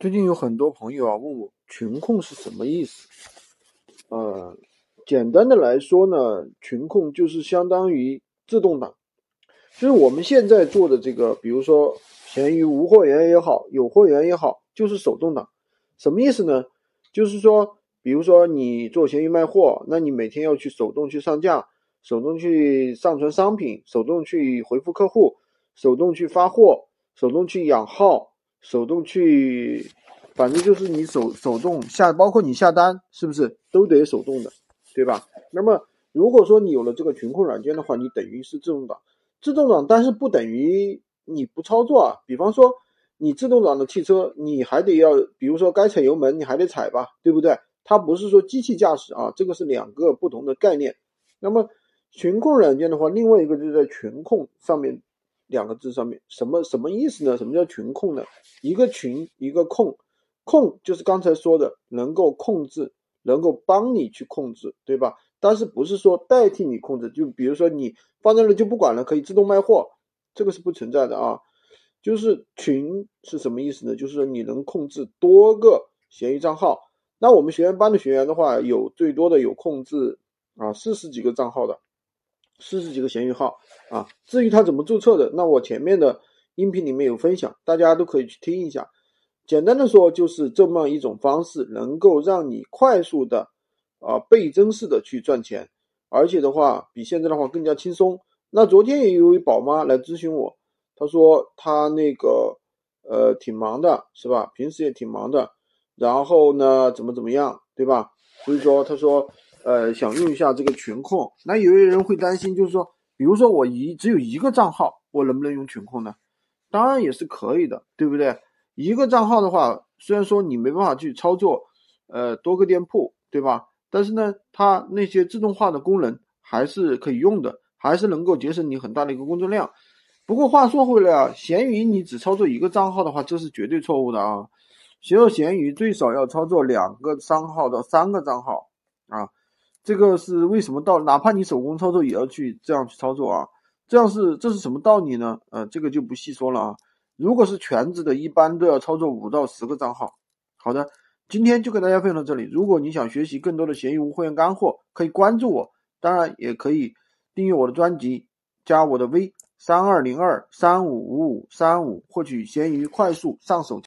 最近有很多朋友啊问我群控是什么意思？呃，简单的来说呢，群控就是相当于自动挡，就是我们现在做的这个，比如说闲鱼无货源也好，有货源也好，就是手动挡。什么意思呢？就是说，比如说你做闲鱼卖货，那你每天要去手动去上架，手动去上传商品，手动去回复客户，手动去发货，手动去养号。手动去，反正就是你手手动下，包括你下单，是不是都得手动的，对吧？那么如果说你有了这个群控软件的话，你等于是自动挡，自动挡，但是不等于你不操作啊。比方说你自动挡的汽车，你还得要，比如说该踩油门，你还得踩吧，对不对？它不是说机器驾驶啊，这个是两个不同的概念。那么群控软件的话，另外一个就是在群控上面。两个字上面什么什么意思呢？什么叫群控呢？一个群一个控，控就是刚才说的能够控制，能够帮你去控制，对吧？但是不是说代替你控制？就比如说你放在那就不管了，可以自动卖货，这个是不存在的啊。就是群是什么意思呢？就是说你能控制多个闲鱼账号。那我们学员班的学员的话，有最多的有控制啊四十几个账号的。四十几个闲鱼号啊，至于他怎么注册的，那我前面的音频里面有分享，大家都可以去听一下。简单的说，就是这么一种方式，能够让你快速的啊倍增式的去赚钱，而且的话比现在的话更加轻松。那昨天也有一位宝妈来咨询我，她说她那个呃挺忙的，是吧？平时也挺忙的，然后呢怎么怎么样，对吧？所以说她说。呃，想用一下这个群控，那有些人会担心，就是说，比如说我一只有一个账号，我能不能用群控呢？当然也是可以的，对不对？一个账号的话，虽然说你没办法去操作，呃，多个店铺，对吧？但是呢，它那些自动化的功能还是可以用的，还是能够节省你很大的一个工作量。不过话说回来啊，闲鱼你只操作一个账号的话，这是绝对错误的啊！学做闲鱼最少要操作两个账号到三个账号啊。这个是为什么道？哪怕你手工操作也要去这样去操作啊？这样是这是什么道理呢？呃，这个就不细说了啊。如果是全职的，一般都要操作五到十个账号。好的，今天就跟大家分享到这里。如果你想学习更多的闲鱼无货源干货，可以关注我，当然也可以订阅我的专辑，加我的微三二零二三五五五三五，获取闲鱼快速上手。